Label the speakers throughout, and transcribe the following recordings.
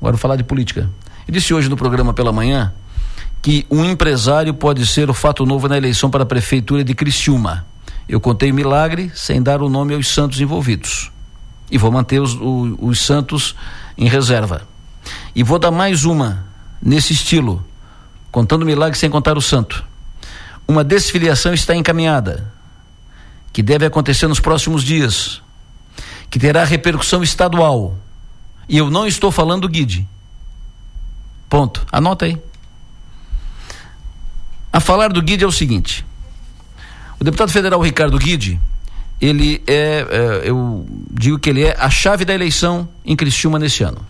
Speaker 1: Agora vou falar de política. Eu disse hoje no programa pela manhã que um empresário pode ser o fato novo na eleição para a prefeitura de Criciúma. Eu contei milagre sem dar o nome aos santos envolvidos. E vou manter os, os, os santos em reserva. E vou dar mais uma nesse estilo, contando milagre sem contar o santo. Uma desfiliação está encaminhada, que deve acontecer nos próximos dias, que terá repercussão estadual. E eu não estou falando guide. Ponto. Anota aí. A falar do guide é o seguinte: o deputado federal Ricardo Guide, ele é, é, eu digo que ele é a chave da eleição em Criciúma neste ano.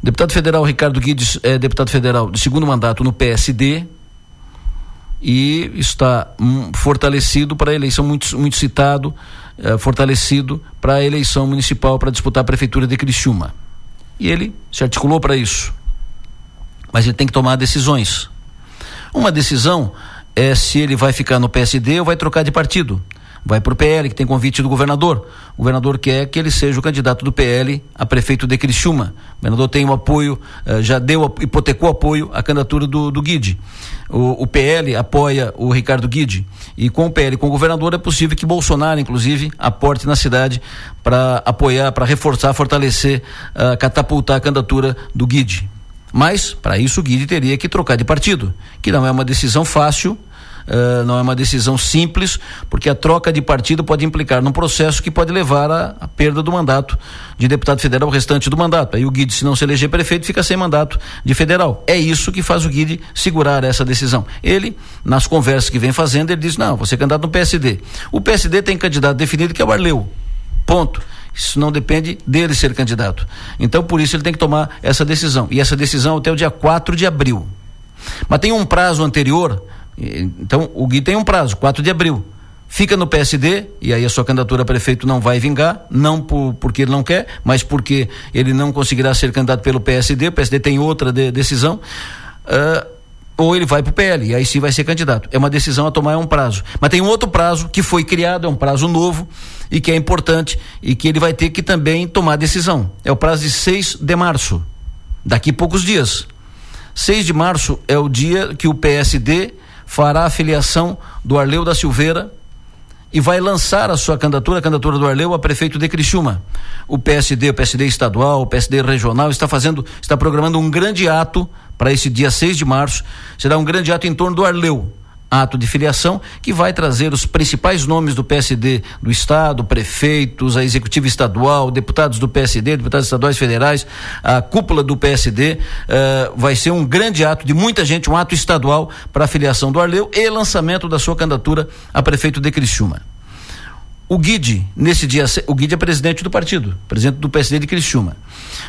Speaker 1: O deputado federal Ricardo Guides é deputado federal de segundo mandato no PSD e está hum, fortalecido para a eleição, muito, muito citado, é, fortalecido para a eleição municipal para disputar a prefeitura de Criciúma. E ele se articulou para isso. Mas ele tem que tomar decisões. Uma decisão é se ele vai ficar no PSD ou vai trocar de partido vai para o PL, que tem convite do governador. O governador quer que ele seja o candidato do PL a prefeito de Criciúma. O governador tem o apoio, eh, já deu, hipotecou apoio à candidatura do, do Guide. O, o, PL apoia o Ricardo Guide. E com o PL, com o governador, é possível que Bolsonaro, inclusive, aporte na cidade para apoiar, para reforçar, fortalecer, uh, catapultar a candidatura do Guide. Mas, para isso, o Guide teria que trocar de partido, que não é uma decisão fácil Uh, não é uma decisão simples, porque a troca de partido pode implicar num processo que pode levar à perda do mandato de deputado federal o restante do mandato. Aí o Guide, se não se eleger prefeito, fica sem mandato de federal. É isso que faz o Guide segurar essa decisão. Ele, nas conversas que vem fazendo, ele diz: não, você é candidato no PSD. O PSD tem candidato definido que é o Arleu. Ponto. Isso não depende dele ser candidato. Então, por isso, ele tem que tomar essa decisão. E essa decisão até o dia 4 de abril. Mas tem um prazo anterior então, o Gui tem um prazo, 4 de abril. Fica no PSD, e aí a sua candidatura a prefeito não vai vingar, não por, porque ele não quer, mas porque ele não conseguirá ser candidato pelo PSD, o PSD tem outra de, decisão. Uh, ou ele vai para o PL, e aí sim vai ser candidato. É uma decisão a tomar, é um prazo. Mas tem um outro prazo que foi criado, é um prazo novo e que é importante e que ele vai ter que também tomar decisão. É o prazo de 6 de março, daqui a poucos dias. 6 de março é o dia que o PSD fará a filiação do Arleu da Silveira e vai lançar a sua candidatura, a candidatura do Arleu a prefeito de Criciúma. O PSD, o PSD estadual, o PSD regional está fazendo, está programando um grande ato para esse dia 6 de março. Será um grande ato em torno do Arleu ato de filiação que vai trazer os principais nomes do PSD do estado, prefeitos, a executiva estadual, deputados do PSD, deputados estaduais federais, a cúpula do PSD. Uh, eh, vai ser um grande ato de muita gente, um ato estadual para a filiação do Arleu e lançamento da sua candidatura a prefeito de Criciúma. O Guide, nesse dia, o Guide é presidente do partido, presidente do PSD de Criciúma.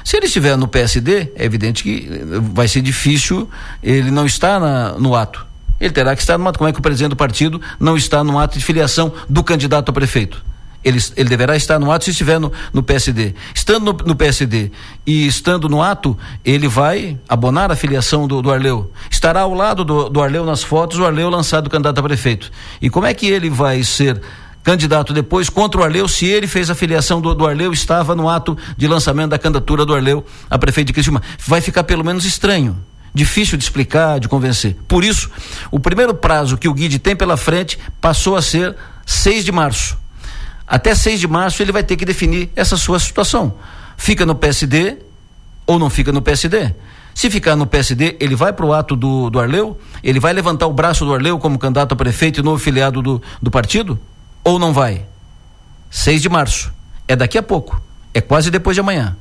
Speaker 1: Se ele estiver no PSD, é evidente que vai ser difícil ele não estar na, no ato ele terá que estar numa. Como é que o presidente do partido não está no ato de filiação do candidato a prefeito? Ele, ele deverá estar no ato se estiver no, no PSD. Estando no, no, PSD e estando no ato, ele vai abonar a filiação do, do Arleu. Estará ao lado do, do Arleu nas fotos, o Arleu lançado candidato a prefeito. E como é que ele vai ser candidato depois contra o Arleu se ele fez a filiação do, do Arleu, estava no ato de lançamento da candidatura do Arleu a prefeito de Criciúma? Vai ficar pelo menos estranho difícil de explicar, de convencer. Por isso, o primeiro prazo que o Guide tem pela frente passou a ser 6 de março. Até 6 de março ele vai ter que definir essa sua situação. Fica no PSD ou não fica no PSD? Se ficar no PSD, ele vai para o ato do, do Arleu? Ele vai levantar o braço do Arleu como candidato a prefeito e novo filiado do, do partido? Ou não vai? 6 de março. É daqui a pouco. É quase depois de amanhã.